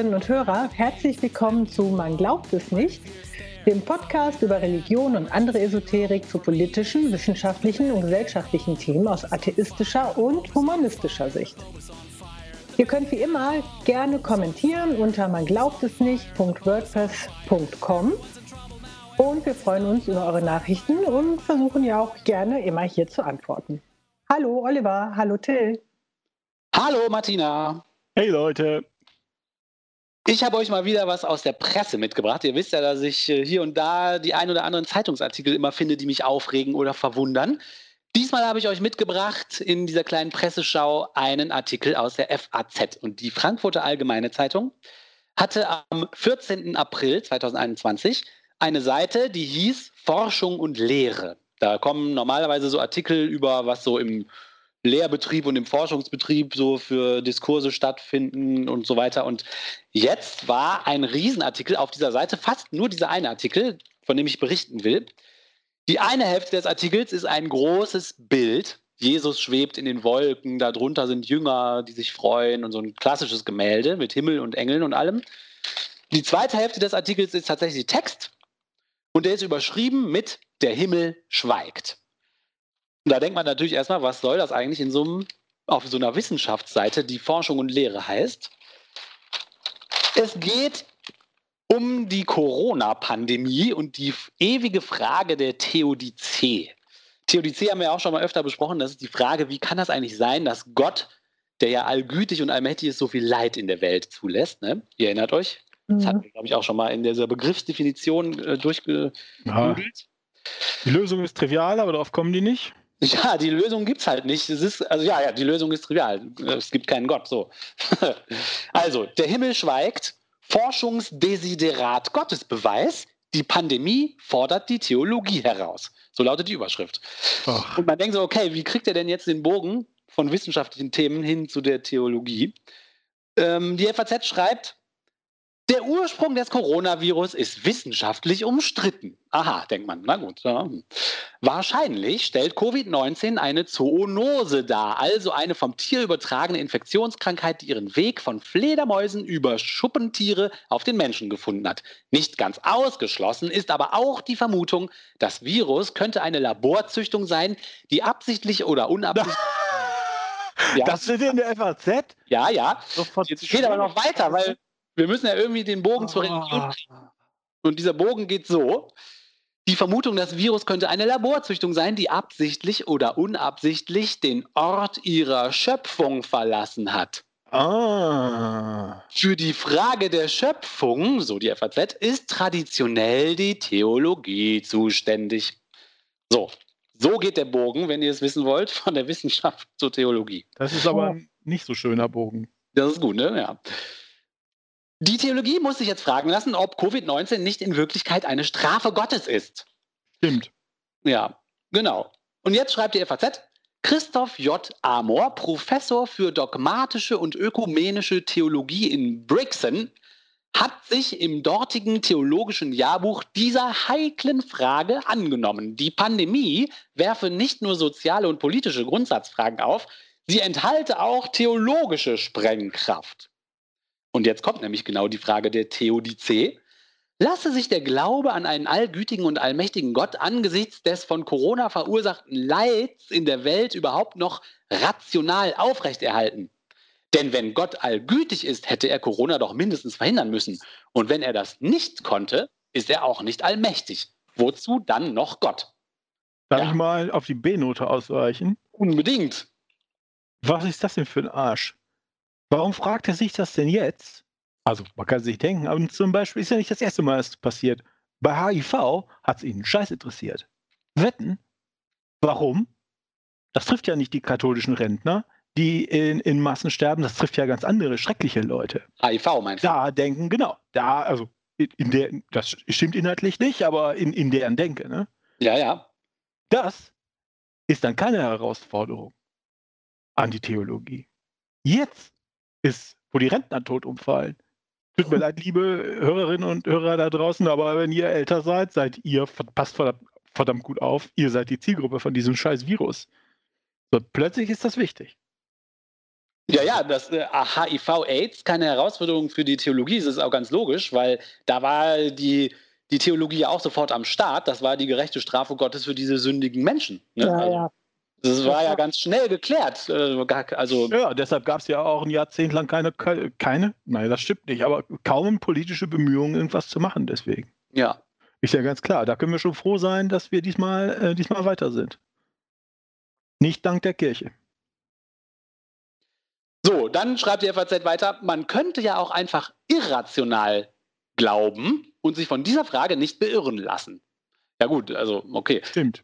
Hörerinnen und Hörer, herzlich willkommen zu Man glaubt es nicht, dem Podcast über Religion und andere Esoterik zu politischen, wissenschaftlichen und gesellschaftlichen Themen aus atheistischer und humanistischer Sicht. Ihr könnt wie immer gerne kommentieren unter man glaubt es nicht.wordpress.com und wir freuen uns über eure Nachrichten und versuchen ja auch gerne immer hier zu antworten. Hallo Oliver, hallo Till. Hallo Martina. Hey Leute. Ich habe euch mal wieder was aus der Presse mitgebracht. Ihr wisst ja, dass ich äh, hier und da die ein oder anderen Zeitungsartikel immer finde, die mich aufregen oder verwundern. Diesmal habe ich euch mitgebracht in dieser kleinen Presseschau einen Artikel aus der FAZ. Und die Frankfurter Allgemeine Zeitung hatte am 14. April 2021 eine Seite, die hieß Forschung und Lehre. Da kommen normalerweise so Artikel über, was so im Lehrbetrieb und im Forschungsbetrieb so für Diskurse stattfinden und so weiter. Und jetzt war ein Riesenartikel auf dieser Seite, fast nur dieser eine Artikel, von dem ich berichten will. Die eine Hälfte des Artikels ist ein großes Bild. Jesus schwebt in den Wolken, darunter sind Jünger, die sich freuen und so ein klassisches Gemälde mit Himmel und Engeln und allem. Die zweite Hälfte des Artikels ist tatsächlich Text und der ist überschrieben mit Der Himmel schweigt. Und da denkt man natürlich erstmal, was soll das eigentlich in so einem, auf so einer Wissenschaftsseite, die Forschung und Lehre heißt? Es geht um die Corona-Pandemie und die ewige Frage der Theodizee. Theodizee haben wir auch schon mal öfter besprochen. Das ist die Frage, wie kann das eigentlich sein, dass Gott, der ja allgütig und allmächtig ist, so viel Leid in der Welt zulässt? Ne? Ihr erinnert euch? Das hatten mhm. wir, glaube ich, auch schon mal in dieser Begriffsdefinition äh, durchgegoogelt. Ja. Die Lösung ist trivial, aber darauf kommen die nicht. Ja, die Lösung gibt es halt nicht. Es ist, also ja, ja, die Lösung ist trivial. Es gibt keinen Gott. So. also, der Himmel schweigt, Forschungsdesiderat Gottesbeweis, die Pandemie fordert die Theologie heraus. So lautet die Überschrift. Ach. Und man denkt so, okay, wie kriegt er denn jetzt den Bogen von wissenschaftlichen Themen hin zu der Theologie? Ähm, die FAZ schreibt, der Ursprung des Coronavirus ist wissenschaftlich umstritten. Aha, denkt man, na gut. Ja. Wahrscheinlich stellt Covid-19 eine Zoonose dar, also eine vom Tier übertragene Infektionskrankheit, die ihren Weg von Fledermäusen über Schuppentiere auf den Menschen gefunden hat. Nicht ganz ausgeschlossen ist aber auch die Vermutung, das Virus könnte eine Laborzüchtung sein, die absichtlich oder unabsichtlich. Ja. Das steht in der FAZ? Ja, ja. Jetzt geht aber noch weiter, weil wir müssen ja irgendwie den Bogen zur Religion ah. kriegen. Und dieser Bogen geht so. Die Vermutung, das Virus könnte eine Laborzüchtung sein, die absichtlich oder unabsichtlich den Ort ihrer Schöpfung verlassen hat. Ah. Für die Frage der Schöpfung, so die FAZ, ist traditionell die Theologie zuständig. So, so geht der Bogen, wenn ihr es wissen wollt, von der Wissenschaft zur Theologie. Das ist aber ein nicht so schöner Bogen. Das ist gut, ne? Ja. Die Theologie muss sich jetzt fragen lassen, ob Covid-19 nicht in Wirklichkeit eine Strafe Gottes ist. Stimmt. Ja, genau. Und jetzt schreibt die FAZ, Christoph J. Amor, Professor für dogmatische und ökumenische Theologie in Brixen, hat sich im dortigen theologischen Jahrbuch dieser heiklen Frage angenommen. Die Pandemie werfe nicht nur soziale und politische Grundsatzfragen auf, sie enthalte auch theologische Sprengkraft. Und jetzt kommt nämlich genau die Frage der Theodizee. Lasse sich der Glaube an einen allgütigen und allmächtigen Gott angesichts des von Corona verursachten Leids in der Welt überhaupt noch rational aufrechterhalten? Denn wenn Gott allgütig ist, hätte er Corona doch mindestens verhindern müssen. Und wenn er das nicht konnte, ist er auch nicht allmächtig. Wozu dann noch Gott? Darf ja. ich mal auf die B-Note ausweichen? Unbedingt. Was ist das denn für ein Arsch? Warum fragt er sich das denn jetzt? Also, man kann sich denken, aber zum Beispiel ist ja nicht das erste Mal, dass es passiert. Bei HIV hat es ihn scheiß interessiert. Wetten? Warum? Das trifft ja nicht die katholischen Rentner, die in, in Massen sterben. Das trifft ja ganz andere, schreckliche Leute. HIV meinst du? Da denken, genau. Da, also, in der, das stimmt inhaltlich nicht, aber in, in deren Denke, ne? Ja, ja. Das ist dann keine Herausforderung an die Theologie. Jetzt ist, wo die Rentner tot umfallen. Tut mir leid, liebe Hörerinnen und Hörer da draußen, aber wenn ihr älter seid, seid ihr, passt verdammt gut auf, ihr seid die Zielgruppe von diesem scheiß Virus. So, plötzlich ist das wichtig. Ja, ja, das äh, HIV-AIDS keine Herausforderung für die Theologie, das ist auch ganz logisch, weil da war die, die Theologie ja auch sofort am Start. Das war die gerechte Strafe Gottes für diese sündigen Menschen. Ne? Ja, also, ja. Das war ja ganz schnell geklärt. Äh, Also, Ja, deshalb gab es ja auch ein Jahrzehnt lang keine, keine, nein, das stimmt nicht, aber kaum politische Bemühungen, irgendwas zu machen deswegen. ja. Ist ja ganz klar. Da können wir schon froh sein, dass wir diesmal, äh, diesmal weiter sind. Nicht dank der Kirche. So, dann schreibt die FAZ weiter, man könnte ja auch einfach irrational glauben und sich von dieser Frage nicht beirren lassen. Ja gut, also okay. Stimmt.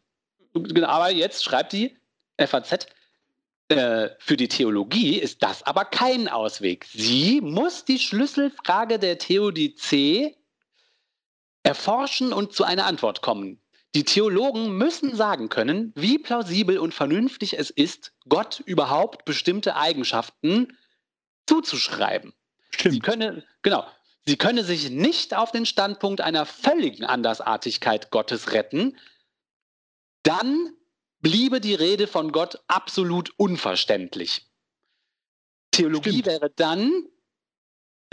Genau, Aber jetzt schreibt die FAZ, äh, für die Theologie ist das aber kein Ausweg. Sie muss die Schlüsselfrage der Theodizee erforschen und zu einer Antwort kommen. Die Theologen müssen sagen können, wie plausibel und vernünftig es ist, Gott überhaupt bestimmte Eigenschaften zuzuschreiben. Sie Stimmt. könne, genau, sie könne sich nicht auf den Standpunkt einer völligen Andersartigkeit Gottes retten, dann bliebe die Rede von Gott absolut unverständlich. Theologie Stimmt. wäre dann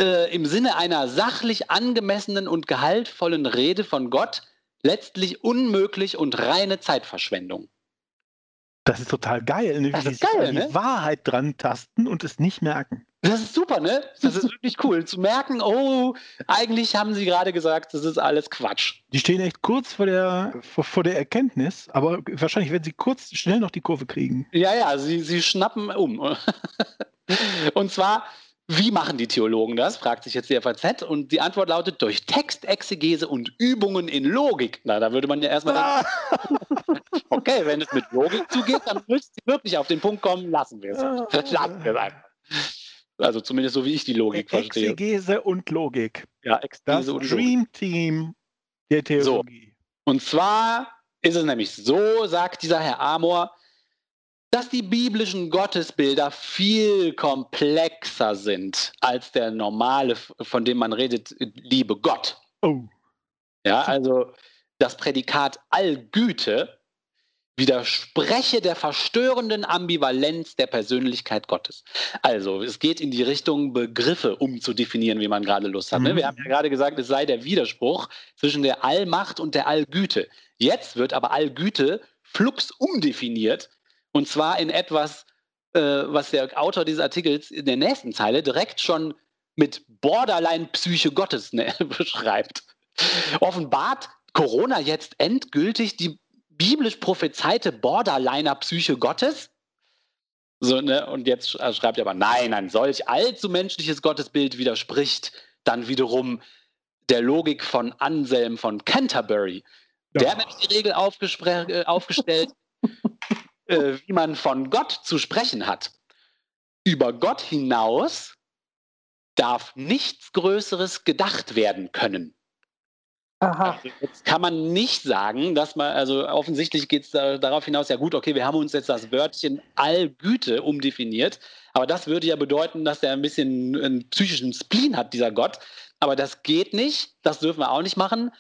äh, im Sinne einer sachlich angemessenen und gehaltvollen Rede von Gott letztlich unmöglich und reine Zeitverschwendung. Das ist total geil, ne? wie Das die ist geil, ne? Wahrheit dran tasten und es nicht merken. Das ist super, ne? Das ist wirklich cool zu merken, oh, eigentlich haben sie gerade gesagt, das ist alles Quatsch. Die stehen echt kurz vor der, vor, vor der Erkenntnis, aber wahrscheinlich werden sie kurz schnell noch die Kurve kriegen. Ja, ja, sie, sie schnappen um. Und zwar, wie machen die Theologen das? fragt sich jetzt die FAZ. Und die Antwort lautet durch Textexegese und Übungen in Logik. Na, da würde man ja erstmal denken, okay, wenn es mit Logik zugeht, dann müsst ihr wirklich auf den Punkt kommen, lassen wir es. Lassen wir es einfach. Also zumindest so, wie ich die Logik verstehe. Exegese und Logik. Ja, Das Exegese und Logik. Dream Team der Theologie. Und zwar ist es nämlich so, sagt dieser Herr Amor, dass die biblischen Gottesbilder viel komplexer sind als der normale, von dem man redet, liebe Gott. Oh, Ja, also das Prädikat Allgüte widerspreche der verstörenden Ambivalenz der Persönlichkeit Gottes. Also es geht in die Richtung, Begriffe umzudefinieren, wie man gerade Lust hat. Ne? Mhm. Wir haben ja gerade gesagt, es sei der Widerspruch zwischen der Allmacht und der Allgüte. Jetzt wird aber Allgüte flux umdefiniert und zwar in etwas, äh, was der Autor dieses Artikels in der nächsten Zeile direkt schon mit Borderline-Psyche Gottes ne, beschreibt. Offenbart Corona jetzt endgültig die biblisch prophezeite Borderliner-Psyche Gottes? So, ne? Und jetzt äh, schreibt er aber, nein, ein solch allzu menschliches Gottesbild widerspricht dann wiederum der Logik von Anselm von Canterbury. Der hat nämlich die Regel äh, aufgestellt, äh, wie man von Gott zu sprechen hat. Über Gott hinaus darf nichts Größeres gedacht werden können. Aha. Also jetzt kann man nicht sagen, dass man, also offensichtlich geht es da, darauf hinaus, ja gut, okay, wir haben uns jetzt das Wörtchen Allgüte umdefiniert, aber das würde ja bedeuten, dass er ein bisschen einen psychischen Spleen hat, dieser Gott. Aber das geht nicht, das dürfen wir auch nicht machen,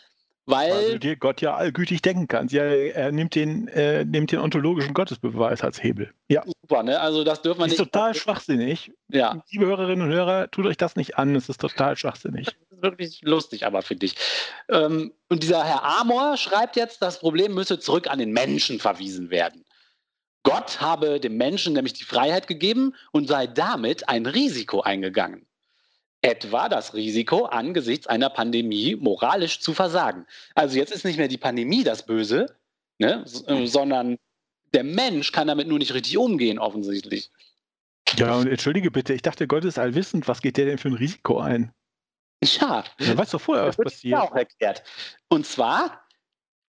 weil. weil dir Gott ja allgütig denken kann. Ja, er nimmt den, äh, nimmt den ontologischen Gottesbeweis als Hebel. Ja, super, ne? Also das dürfen wir ist nicht. total schwachsinnig. Ja, Liebe Hörerinnen und Hörer, tut euch das nicht an, es ist total schwachsinnig. Wirklich lustig, aber finde ich. Ähm, und dieser Herr Amor schreibt jetzt, das Problem müsse zurück an den Menschen verwiesen werden. Gott habe dem Menschen nämlich die Freiheit gegeben und sei damit ein Risiko eingegangen. Etwa das Risiko, angesichts einer Pandemie moralisch zu versagen. Also jetzt ist nicht mehr die Pandemie das Böse, ne, äh, sondern der Mensch kann damit nur nicht richtig umgehen, offensichtlich. Ja, und entschuldige bitte, ich dachte, Gott ist allwissend. Was geht der denn für ein Risiko ein? Ja, Er weiß doch vorher, was passiert. auch erklärt. Und zwar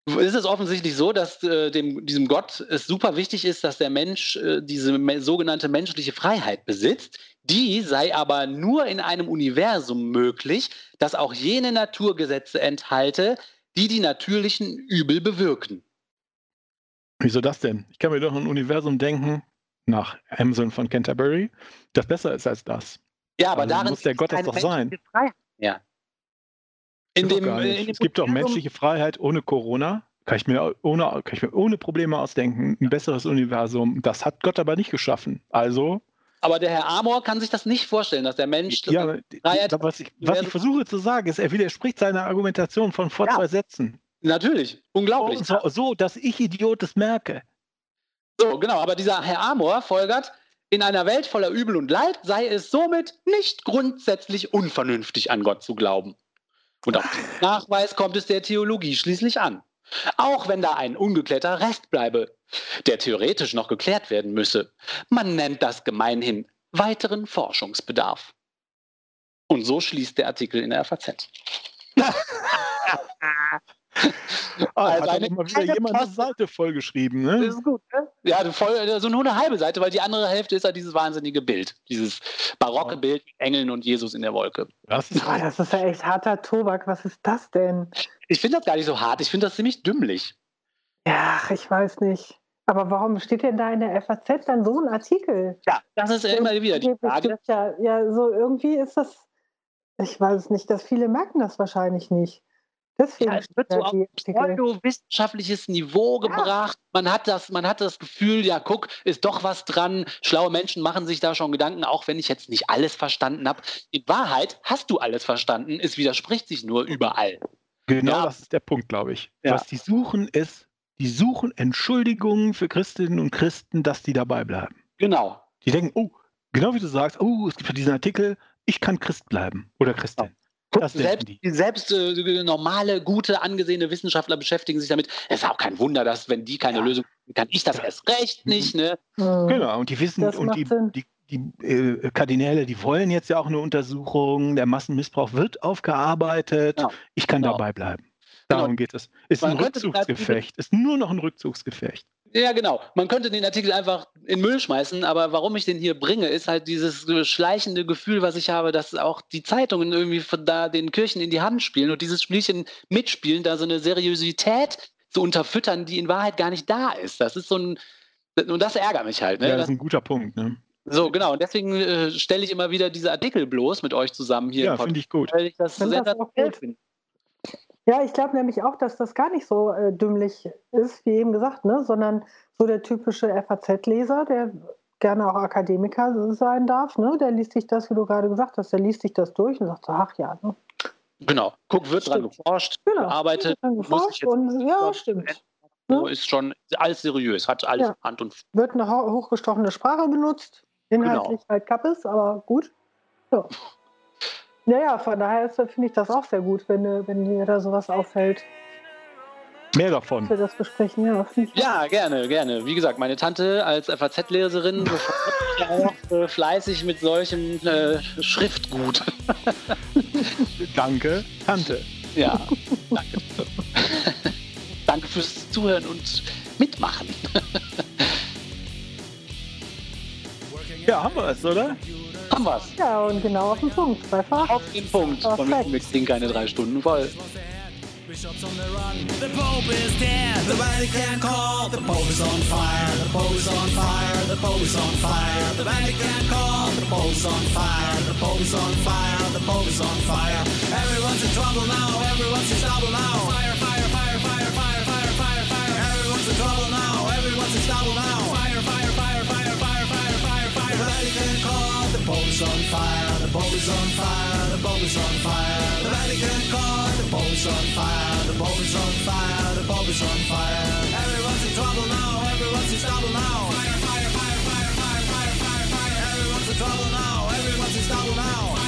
ist es offensichtlich so, dass äh, dem, diesem Gott es super wichtig ist, dass der Mensch äh, diese me sogenannte menschliche Freiheit besitzt. Die sei aber nur in einem Universum möglich, das auch jene Naturgesetze enthalte, die die natürlichen Übel bewirken. Wieso das denn? Ich kann mir doch ein Universum denken, nach Amazon von Canterbury, das besser ist als das. Ja, aber Also darin muss der Gott das doch sein. Freiheit In dem, gar äh, in dem es gibt doch menschliche Freiheit ohne Corona. Kann ich, mir ohne, kann ich mir ohne Probleme ausdenken. Ein besseres Universum. Das hat Gott aber nicht geschaffen. Also Aber der Herr Amor kann sich das nicht vorstellen, dass der Mensch. Ja, Freiheit- was, ich, was ich versuche zu sagen, ist, er widerspricht seiner Argumentation von vor Ja. zwei Sätzen. Natürlich, unglaublich. So, so, dass ich Idiot es merke. So, genau, aber dieser Herr Amor folgert, in einer Welt voller Übel und Leid sei es somit nicht grundsätzlich unvernünftig, an Gott zu glauben. Und auf den Nachweis kommt es der Theologie schließlich an. Auch wenn da ein ungeklärter Rest bleibe, der theoretisch noch geklärt werden müsse. Man nennt das gemeinhin weiteren Forschungsbedarf. Und so schließt der Artikel in der FAZ. Ah, Also hat eine mal wieder jemand eine Post- Seite vollgeschrieben, ne? ist gut, ne? Ja, voll, so nur eine halbe Seite, weil die andere Hälfte ist ja dieses wahnsinnige Bild. Dieses barocke Ja. Bild mit Engeln und Jesus in der Wolke. Das ist Boah, das ist ja echt harter Tobak. Was ist das denn? Ich finde das gar nicht so hart, ich finde das ziemlich dümmlich. Ja, ich weiß nicht. Aber warum steht denn da in der FAZ dann so ein Artikel? Ja, das ist ja immer wieder die Frage. Das Ja, ja, so irgendwie ist das, ich weiß es nicht, dass viele merken das wahrscheinlich nicht. Deswegen Ja, es wird so auf pseudowissenschaftliches Niveau gebracht. Man hat das, man hat das Gefühl, ja, guck, ist doch was dran. Schlaue Menschen machen sich da schon Gedanken, auch wenn ich jetzt nicht alles verstanden habe. In Wahrheit hast du alles verstanden. Es widerspricht sich nur überall. Genau Ja. das ist der Punkt, glaube ich. Ja. Was die suchen, ist, die suchen Entschuldigungen für Christinnen und Christen, dass die dabei bleiben. Genau. Die denken, oh, genau wie du sagst, oh, es gibt ja diesen Artikel, ich kann Christ bleiben oder Christin. Guck, selbst, die. selbst äh, normale, gute, angesehene Wissenschaftler beschäftigen sich damit. Es ist auch kein Wunder, dass, wenn die keine Ja. Lösung finden, kann ich das Ja. erst recht nicht. Ne? Hm. Genau, und die wissen, Das und die, die, die äh, Kardinäle, die wollen jetzt ja auch eine Untersuchung, der Massenmissbrauch wird aufgearbeitet, Genau. ich kann Genau. dabei bleiben. Genau. Darum geht es. Ist Man ein Rückzugsgefecht, ist nur noch ein Rückzugsgefecht. Ja, genau. Man könnte den Artikel einfach in Müll schmeißen, aber warum ich den hier bringe, ist halt dieses schleichende Gefühl, was ich habe, dass auch die Zeitungen irgendwie von da den Kirchen in die Hand spielen und dieses Spielchen mitspielen, da so eine Seriosität zu unterfüttern, die in Wahrheit gar nicht da ist. Das ist so ein. Und das ärgert mich halt. Ne? Ja, das ist ein guter Punkt. Ne? so, genau. Und deswegen äh, stelle ich immer wieder diese Artikel bloß mit euch zusammen hier Ja, finde ich gut. weil ich das auch sensationell gut. finde. Ja, ich glaube nämlich auch, dass das gar nicht so äh, dümmlich ist, wie eben gesagt, ne? sondern so der typische FAZ-Leser, der gerne auch Akademiker sein darf, ne? der liest sich das, wie du gerade gesagt hast, der liest sich das durch und sagt so, ach ja, ne? Genau. Guck, wird dran Stimmt. geforscht, genau. gearbeitet, Dann muss ich geforscht jetzt und ja, stimmt. so Ne? ist schon alles seriös, hat alles Ja. Hand und Wird eine ho- hochgestochene Sprache benutzt, inhaltlich halt Kappes, aber gut. Ja. Ja, ja, von daher finde ich das auch sehr gut, wenn, wenn dir da sowas auffällt, Mehr dass davon. wir das besprechen. Ja, Ja, gerne, gerne. Wie gesagt, meine Tante als FAZ-Leserin befasst sich ja auch äh, fleißig mit solchem äh, Schriftgut. Danke, Tante. Ja, danke. danke fürs Zuhören und Mitmachen. Ja, haben wir es, oder? Haben wir's. Ja, und genau auf den Punkt. Zweifach. Auf den Punkt. Von Perfekt. mir klingen keine drei Stunden voll. Bishops on the run. The Pope is dead. The Vatican call. The Pope is on fire. The Pope is on fire. The Pope is on fire. The Vatican call. The Pope is on fire. The Pope is on fire. The Pope is on fire. Everyone's in trouble now. Everyone's in trouble now. Fire, bulb is on fire, the bulb is on fire, the bulb is on fire, the Vatican God, the bulb is on fire, the bulb is on fire, the bulb is on fire. Everyone's in trouble now, everyone's in trouble now. Fire, fire, fire, fire, fire, fire, fire, fire. Everyone's in trouble now, everyone's in trouble now. Fire.